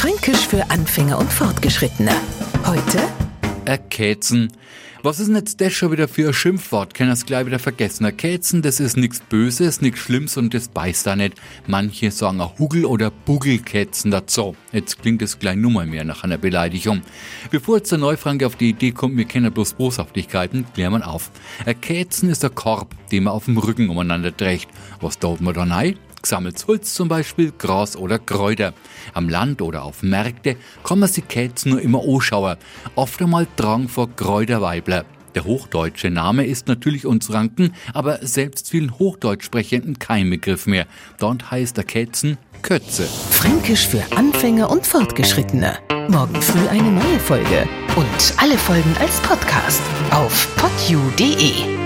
Fränkisch für Anfänger und Fortgeschrittene. Heute Erkäzen. Was ist denn jetzt das schon wieder für ein Schimpfwort? Kann das gleich wieder vergessen. Erkäzen, das ist nichts Böses, nichts Schlimmes und das beißt da nicht. Manche sagen auch Hugel- oder Bugelkätzen dazu. Jetzt klingt es gleich nur mal mehr nach einer Beleidigung. Bevor jetzt der Neufranke auf die Idee kommt, wir kennen bloß Boshaftigkeiten, klären wir auf. Erkäzen ist der Korb, den man auf dem Rücken umeinander trägt. Was dauert man da rein? Gesammeltes Holz zum Beispiel, Gras oder Kräuter. Am Land oder auf Märkte kann man sich Kätzen nur immer anschauen. Oft einmal Drang vor Kräuterweibler. Der hochdeutsche Name ist natürlich uns Ranken, aber selbst vielen Hochdeutsch sprechenden kein Begriff mehr. Dort heißt der Kätzen Kötze. Fränkisch für Anfänger und Fortgeschrittene. Morgen früh eine neue Folge. Und alle Folgen als Podcast auf podu.de.